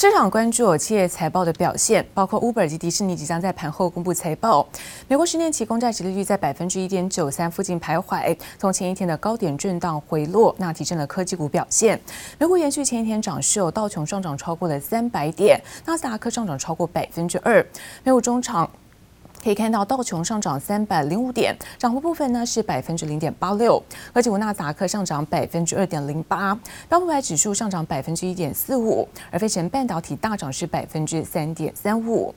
市场关注企业财报的表现，包括 Uber 及迪士尼即将在盘后公布财报。美国十年期公债殖利率在百分之一点九三附近徘徊，从前一天的高点震荡回落，那提振了科技股表现。美股延续前一天涨势，道琼上涨超过了三百点，纳斯达克上涨超过百分之二。美股中场。可以看到道琼上涨三百零五点，涨幅部分呢是百分之零点八六。科技股纳斯达克上涨百分之二点零八，标普百指数上涨百分之一点四五，而费城半导体大涨是百分之三点三五。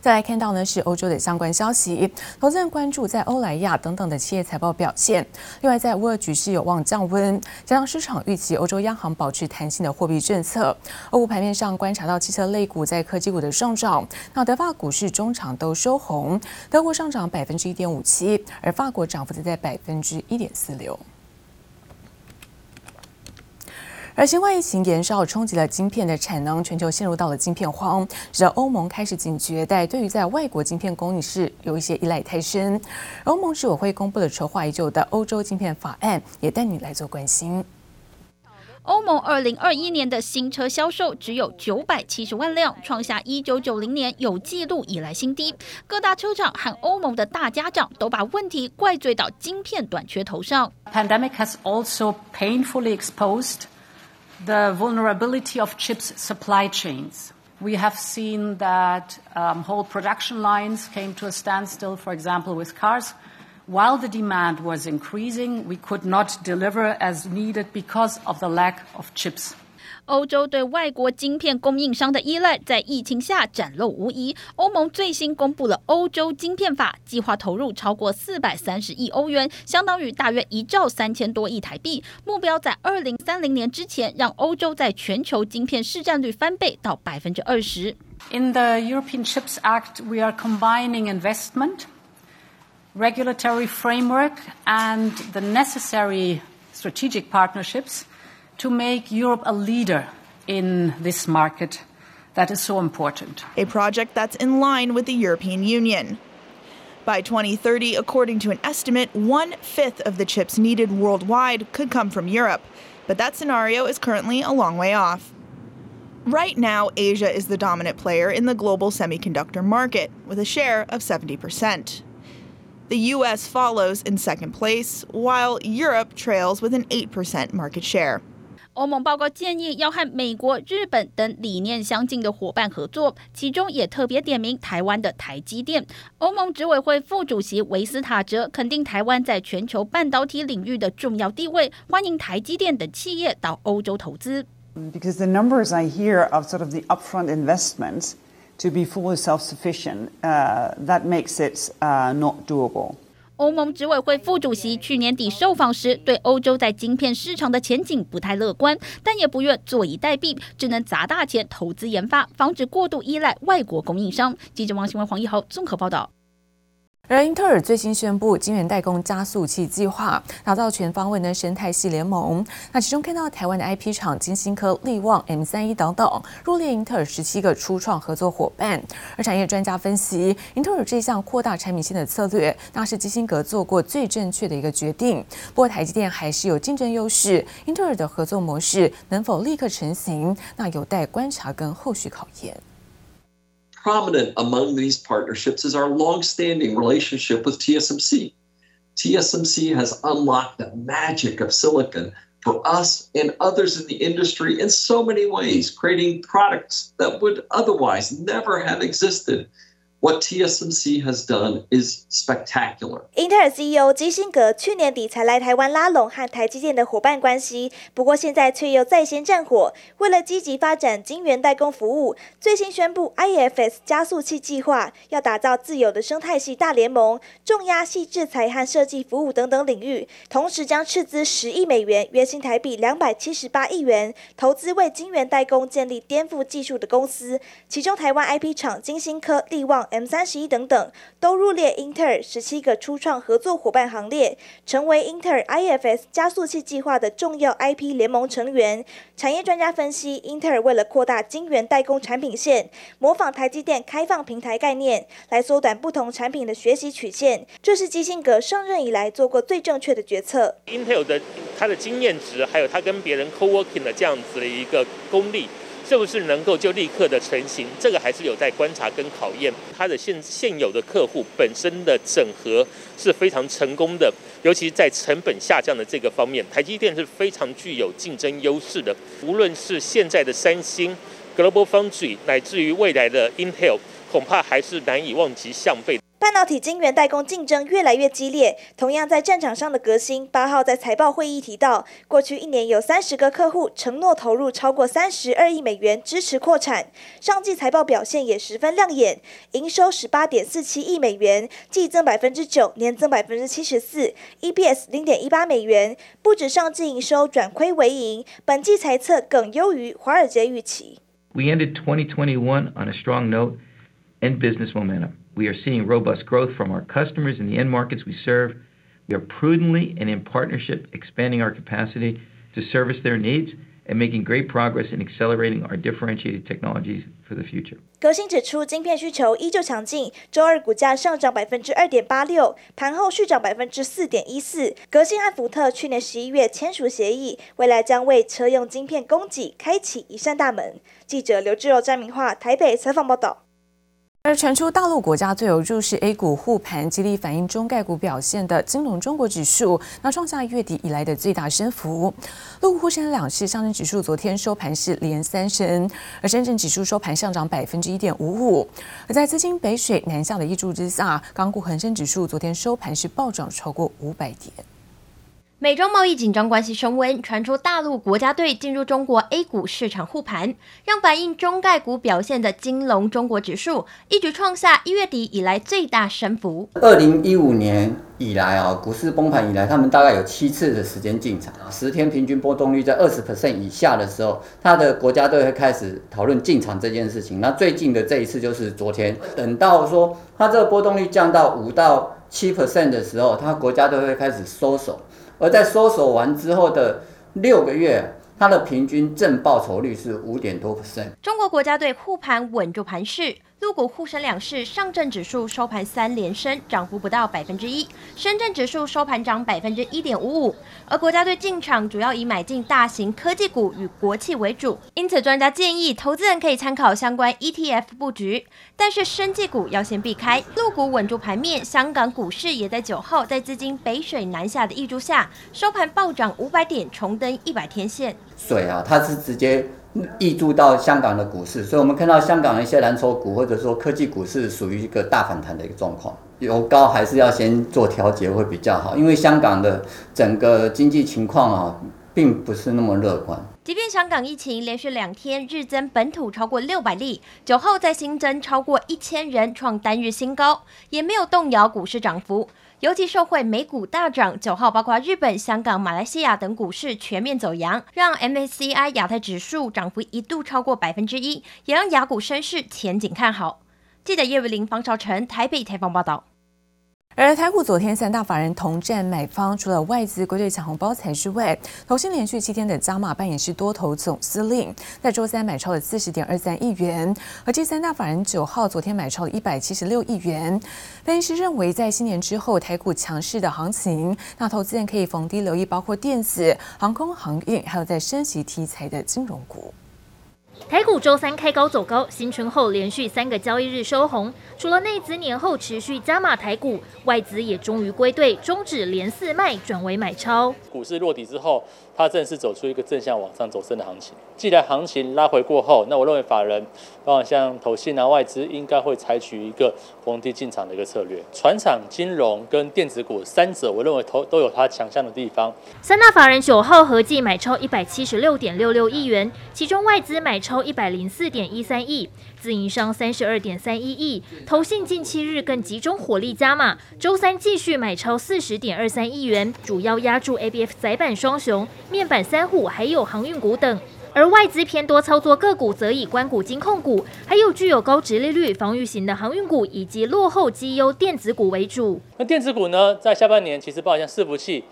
再来看到呢是欧洲的相关消息，投资人关注在欧莱雅等等的企业财报表现。另外，在乌俄局势有望降温，加上市场预期欧洲央行保持弹性的货币政策。欧股盘面上观察到汽车类股在科技股的上涨，那德法股市中场都收红，德国上涨百分之一点五七，而法国涨幅则在百分之一点四六。而新冠疫情延烧冲击了晶片的产能，全球陷入到了晶片荒，使得欧盟开始警觉，但对于在外国晶片供应是有一些依赖太深。欧盟执委会公布了筹划已久的欧洲晶片法案，也带你来做关心。欧盟二零二一年的新车销售只有九百七十万辆，创下一九九零年有记录以来新低。各大车厂和欧盟的大家长都把问题怪罪到晶片短缺头上。Pandemic has also painfully exposed the vulnerability of chips supply chains. We have seen that um, whole production lines came to a standstill, for example, with cars. While the demand was increasing, we could not deliver as needed because of the lack of chips. 欧洲对外国晶片供应商的依赖在疫情下展露无遗。欧盟最新公布了欧洲晶片法，计划投入超过四百三十亿欧元，相当于大约一兆三千多亿台币。目标在二零三零年之前，让欧洲在全球晶片市占率翻倍到百分之二十。In the European Chips Act, we are combining investment, regulatory framework, and the necessary strategic partnerships. To make Europe a leader in this market that is so important. A project that's in line with the European Union. By 2030, according to an estimate, one fifth of the chips needed worldwide could come from Europe, but that scenario is currently a long way off. Right now, Asia is the dominant player in the global semiconductor market, with a share of 70%. The US follows in second place, while Europe trails with an 8% market share. 欧盟报告建议要和美国、日本等理念相近的伙伴合作，其中也特别点名台湾的台积电。欧盟执委会副主席维斯塔泽肯定台湾在全球半导体领域的重要地位，欢迎台积电等企业到欧洲投资。Because the numbers I hear of sort of the upfront investments to be fully self-sufficient, uh, that makes it uh, not doable. 欧盟执委会副主席去年底受访时，对欧洲在晶片市场的前景不太乐观，但也不愿坐以待毙，只能砸大钱投资研发，防止过度依赖外国供应商。记者王新文、黄一豪综合报道。而英特尔最新宣布晶圆代工加速器计划，打造全方位的生态系联盟。那其中看到台湾的 IP 厂晶心科、力旺、M 三一等等入列英特尔十七个初创合作伙伴。而产业专家分析，英特尔这项扩大产品线的策略，那是基辛格做过最正确的一个决定。不过台积电还是有竞争优势，英特尔的合作模式能否立刻成型，那有待观察跟后续考验。Prominent among these partnerships is our long-standing relationship with TSMC. TSMC has unlocked the magic of silicon for us and others in the industry in so many ways, creating products that would otherwise never have existed. What TSMC has done is spectacular. 英特尔 CEO 基辛格去年底才来台湾拉拢和台积电的伙伴关系，不过现在却又再掀战火。为了积极发展晶圆代工服务，最新宣布 IFS 加速器计划，要打造自有的生态系大联盟，重压细制材和设计服务等等领域，同时将斥资十亿美元（约新台币两百七十八亿元）投资为晶圆代工建立颠覆技术的公司，其中台湾 IP 厂晶心科、力旺。M 三十一等等都入列英特尔十七个初创合作伙伴行列，成为英特尔 IFS 加速器计划的重要 IP 联盟成员。产业专家分析，英特尔为了扩大晶圆代工产品线，模仿台积电开放平台概念，来缩短不同产品的学习曲线，这是基辛格上任以来做过最正确的决策。英特尔的他的经验值，还有他跟别人 co-working 的这样子的一个功力。是不是能够就立刻的成型？这个还是有待观察跟考验。它的现现有的客户本身的整合是非常成功的，尤其在成本下降的这个方面，台积电是非常具有竞争优势的。无论是现在的三星、Global Foundry，乃至于未来的 Intel，恐怕还是难以望其项背。半导体晶圆代工竞争越来越激烈。同样在战场上的革新，八号在财报会议提到，过去一年有三十个客户承诺投入超过三十二亿美元支持扩产。上季财报表现也十分亮眼，营收十八点四七亿美元，季增百分之九，年增百分之七十四，EPS 零点一八美元。不止上季营收转亏为盈，本季财测更优于华尔街预期。We ended 2021 on a strong note and business momentum. We are seeing robust growth from our customers in the end markets we serve. We are prudently and in partnership expanding our capacity to service their needs and making great progress in accelerating our differentiated technologies for the future. 革新指出，晶片需求依旧强劲，周二股价上涨百分之二点八六，盘后续涨百分之四点一四。革新和福特去年十一月签署协议，未来将为车用晶片供给开启一扇大门。记者刘志柔、詹明化台北采访报道。 而传出大陆国家最有入市 A 股护盘，激励反映中概股表现的金融中国指数，那创下月底以来的最大升幅。陆沪沪深两市上证指数昨天收盘是连三升，而深圳指数收盘上涨百分之一点五五。而在资金北水南下的挹注之下，港股恒生指数昨天收盘是暴涨超过五百点。美中贸易紧张关系升温，传出大陆国家队进入中国 A 股市场护盘，让反映中概股表现的金龙中国指数一举创下一月底以来最大升幅。二零一五年以来啊，股市崩盘以来，他们大概有七次的时间进场，十天平均波动率在二十 percent 以下的时候，他的国家队会开始讨论进场这件事情。那最近的这一次就是昨天，等到说他这个波动率降到五到七 percent 的时候，他国家队会开始收手。而在搜索完之后的六个月，它的平均正报酬率是五点多 percent。中国国家队护盘稳住盘势。陆股沪深两市上证指数收盘三连升，涨幅不到百分之一；深圳指数收盘涨百分之一点五五。而国家队进场主要以买进大型科技股与国企为主，因此专家建议投资人可以参考相关 ETF 布局，但是生技股要先避开。陆股稳住盘面，香港股市也在九号在资金北水南下的挹注下，收盘暴涨五百点，重登一百天线。水啊，它是直接。溢注到香港的股市，所以我们看到香港的一些蓝筹股或者说科技股是属于一个大反弹的一个状况，有高还是要先做调节会比较好，因为香港的整个经济情况啊，并不是那么乐观。即便香港疫情连续两天日增本土超过六百例，酒后再新增超过一千人创单日新高，也没有动摇股市涨幅。尤其受惠美股大涨，九号包括日本、香港、马来西亚等股市全面走阳，让 MSCI 亚太指数涨幅一度超过百分之一，也让亚股升势前景看好。记者叶伟玲、方朝成台北采访报道。而台股昨天三大法人同站买方，除了外资归队抢红包财之外，投信连续七天的加码扮演是多头总司令，在周三买超了四十点二三亿元，而这三大法人九号昨天买超了一百七十六亿元。分析师认为，在新年之后台股强势的行情，那投资人可以逢低留意包括电子、航空航运，还有在升息题材的金融股。股周三开高走高，新春后连续三个交易日收红。除了内资年后持续加码台股，外资也终于归队，终止连四卖，转为买超。股市落底之后，它正式走出一个正向往上走升的行情。既然行情拉回过后，那我认为法人，包括像投信啊、外资，应该会采取一个逢低进场的一个策略。船厂、金融跟电子股三者，我认为投都有它强项的地方。三大法人九号合计买超一百七十六点六六亿元，其中外资买超一百零四点一三亿，自营商三十二点三一亿，投信近七日更集中火力加码，周三继续买超四十点二三亿元，主要压注 ABF 载板双雄。面板三虎，还有航运股等，而外资偏多操作个股，则以关股、金控股，还有具有高殖利率、防御型的航运股，以及落后绩优电子股为主。那电子股呢，在下半年其实包括像伺服器，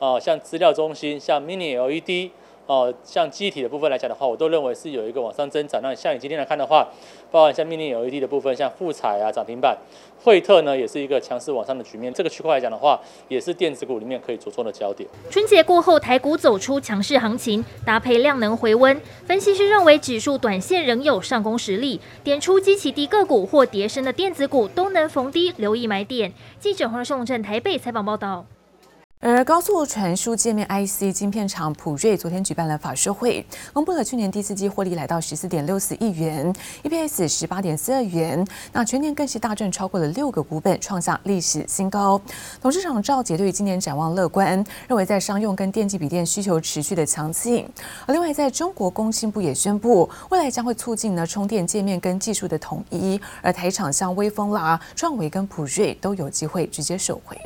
啊，像资料中心，像 Mini LED，哦，像机体的部分来讲的话，我都认为是有一个往上增长。那像你今天来看的话，包含像命令 LED 的部分，像富彩啊涨停板，惠特呢也是一个强势往上的局面。这个区块来讲的话，也是电子股里面可以着重的焦点。春节过后，台股走出强势行情，搭配量能回温，分析师认为指数短线仍有上攻实力，点出基期低个股或跌升的电子股都能逢低留意买点。记者黄胜镇台北采访报道。而高速传输界面 IC 晶片厂普瑞昨天举办了法说会，公布了去年第四季获利来到十四点六四亿元，EPS 十八点四二元，那全年更是大赚超过了六个股本，创下历史新高。董事长赵捷对于今年展望乐观，认为在商用跟电竞笔电需求持续的强劲。而另外在中国工信部也宣布，未来将会促进呢充电界面跟技术的统一，而台厂像威锋啦、创维跟普瑞都有机会直接受惠。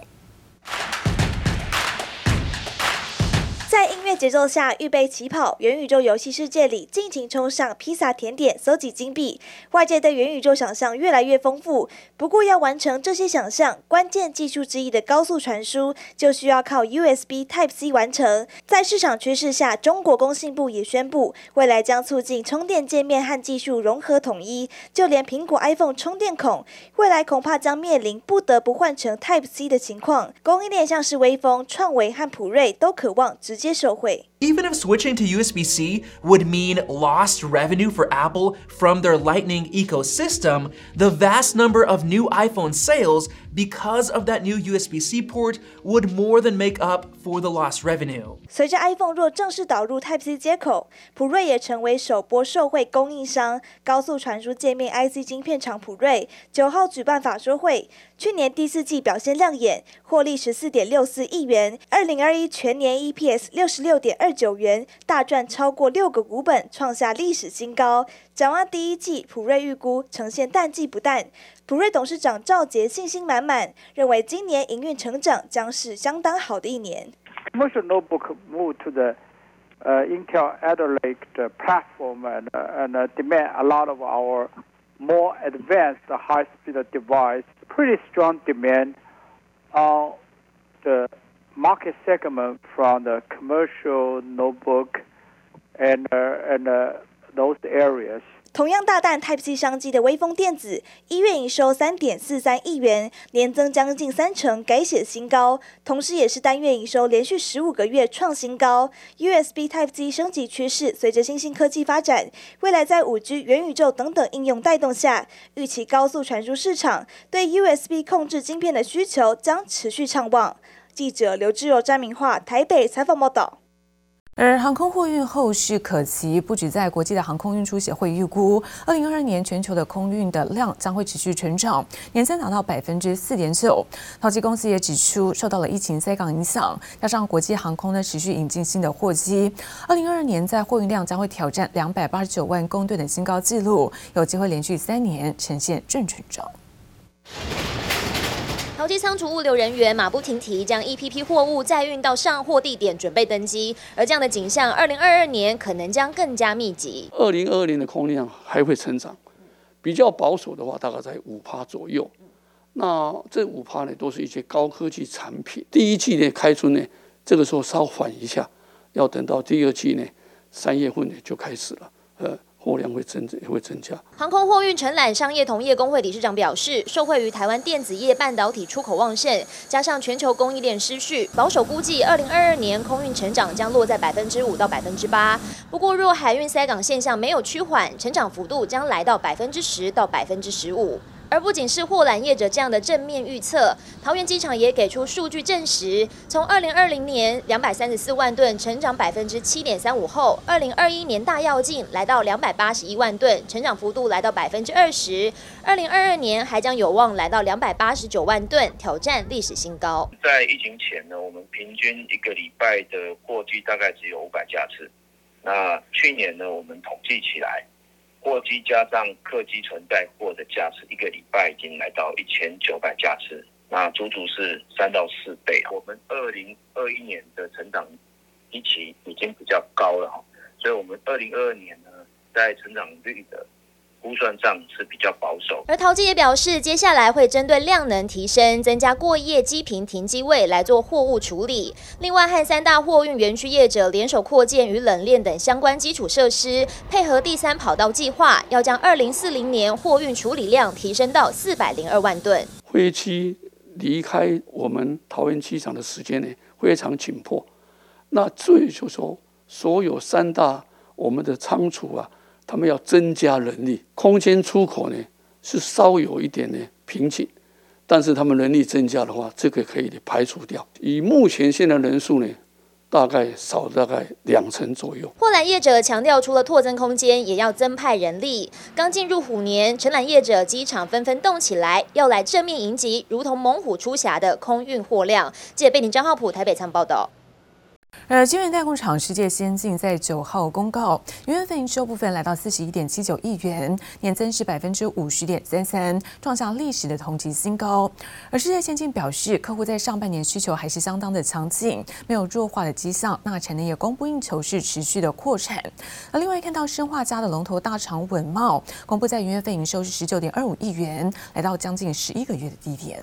节奏下，预备起跑，元宇宙游戏世界里尽情冲上披萨甜点，搜集金币。外界对元宇宙想象越来越丰富，不过要完成这些想象，关键技术之一的高速传输就需要靠 USB Type C 完成。在市场趋势下，中国工信部也宣布，未来将促进充电界面和技术融合统一。就连苹果 iPhone 充电孔，未来恐怕将面临不得不换成 Type C 的情况。供应链像是威锋、创维和普瑞都渴望直接受惠。way. Even if switching to USB-C would mean lost revenue for Apple from their Lightning ecosystem, the vast number of new iPhone sales because of that new USB-C port would more than make up for the lost revenue. 随着 iPhone 若正式导入 Type-C 接口，谱瑞也成为首波受惠供应商。高速传输界面 IC 晶片厂谱瑞九号举办法说会，去年第四季表现亮眼，获利十四点六四亿元，二零二一全年 EPS 六十六点二 九元，大赚超过六个股本，创下历史新高。展望第一季，普瑞预估呈现淡季不淡。普瑞董事长赵捷信心满满，认为今年营运成长将是相当好的一年。Market segment from the commercial notebook and and those areas. 同样大啖 Type-C 商机的威锋电子，一月营收三点四三亿元，年增将近三成，改写新高。同时，也是单月营收连续十五个月创新高。USB Type-C 升级趋势随着新兴科技发展，未来在五 G、元宇宙等等应用带动下，预期高速传输市场对 USB 控制晶片的需求将持续畅旺。记者刘志柔、詹明化台北采访报道。而航空货运后市可期，不止在国际的航空运输协会预估，二零二二年全球的空运的量将会持续成长，年增达到百分之四点九。淘机公司也指出，受到了疫情塞港影响，加上国际航空呢持续引进新的货机，二零二二年在货运量将会挑战两百八十九万公吨的新高纪录，有机会连续三年呈现正成长。淘机仓储物流人员马不停蹄将一批批货物载运到上货地点，准备登机。而这样的景象，二零二二年可能将更加密集。二零二二年的空量还会成长，比较保守的话，大概在五趴左右。那这五趴呢，都是一些高科技产品。第一季呢开春呢，这个时候稍缓一下，要等到第二季呢，三月份呢就开始了。呃。货量会增会增加。航空货运承揽商业同业工会理事长表示，受惠于台湾电子业半导体出口旺盛，加上全球供应链失序，保守估计，二零二二年空运成长将落在百分之五到百分之八。不过，若海运塞港现象没有趋缓，成长幅度将来到百分之十到百分之十五。而不仅是货揽业者这样的正面预测，桃园机场也给出数据证实，从二零二零年两百三十四万吨成长百分之七点三五后，二零二一年大跃进来到两百八十一万吨，成长幅度来到百分之二十，二零二二年还将有望来到两百八十九万吨，挑战历史新高。在疫情前呢，我们平均一个礼拜的货机大概只有五百架次，那去年呢，我们统计起来。货机加上客机存带货的架次，一个礼拜已经来到一千九百架次，那足足是三到四倍。我们二零二一年的成长预期已经比较高了哈，所以我们二零二二年呢，在成长率的估算上是比较保守。而陶机也表示，接下来会针对量能提升、增加过夜机坪停机位来做货物处理。另外，和三大货运园区业者联手扩建与冷链等相关基础设施，配合第三跑道计划，要将二零四零年货运处理量提升到四百零二万吨。飞机离开我们桃园机场的时间呢，非常紧迫。那所以就说，所有三大我们的仓储啊。他们要增加人力，空间出口呢是稍有一点的瓶颈，但是他们人力增加的话，这个可以排除掉。以目前现在人数呢，大概少大概两成左右。货缆业者强调，除了拓增空间，也要增派人力。刚进入虎年，承揽业者机场纷纷动起来，要来正面迎击，如同猛虎出柙的空运货量。记者贝宁张浩普台北仓报道。而晶圆代工厂世界先进在九号公告，元月份营收部分来到四十一点七九亿元，年增是百分之五十点三三，创下历史的同期新高。而世界先进表示，客户在上半年需求还是相当的强劲，没有弱化的迹象。那产能也供不应求，是持续的扩产。而另外看到生化家的龙头大厂稳茂，公布在元月份营收是十九点二五亿元，来到将近十一个月的低点。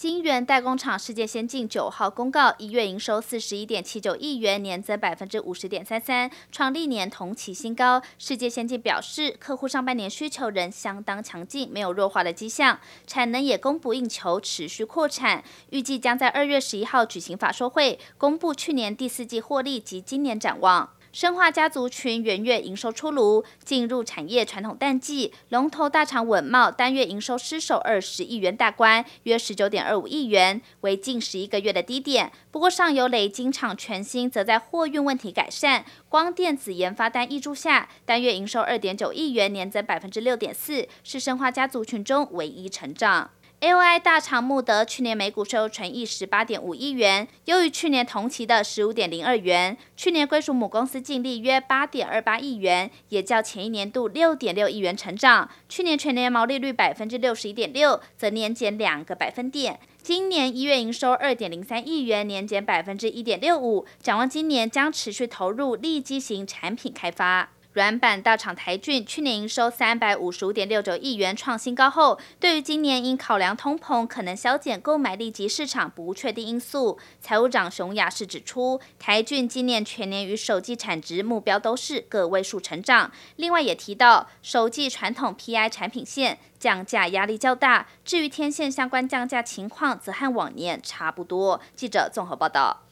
晶圆代工厂世界先进九号公告，一月营收四十一点七九亿元，年增百分之五十点三三，创历年同期新高。世界先进表示，客户上半年需求仍相当强劲，没有弱化的迹象，产能也供不应求，持续扩产。预计将在二月十一号举行法说会，公布去年第四季获利及今年展望。生化家族群元月营收出炉，进入产业传统淡季，龙头大厂稳懋单月营收失守二十亿元大关，约十九点二五亿元，为近十一个月的低点。不过上游磊晶厂全新则在货运问题改善、光电子研发单挹注下，单月营收二点九亿元，年增百分之六点四，是生化家族群中唯一成长。AOI 大厂穆德去年每股收纯益十八点五亿元，优于去年同期的十五点零二元。去年归属母公司净利约八点二八亿元，也较前一年度六点六亿元成长。去年全年毛利率百分之六十一点六，则年减两个百分点。今年一月营收二点零三亿元，年减百分之一点六五。展望今年将持续投入利基型产品开发。软板大厂台郡去年营收三百五十五点六九亿元创新高后，对于今年因考量通膨可能削减购买力及市场不确定因素，财务长熊雅士指出，台郡今年全年与首季产值目标都是个位数成长。另外也提到，首季传统 PI 产品线降价压力较大，至于天线相关降价情况则和往年差不多。记者综合报道。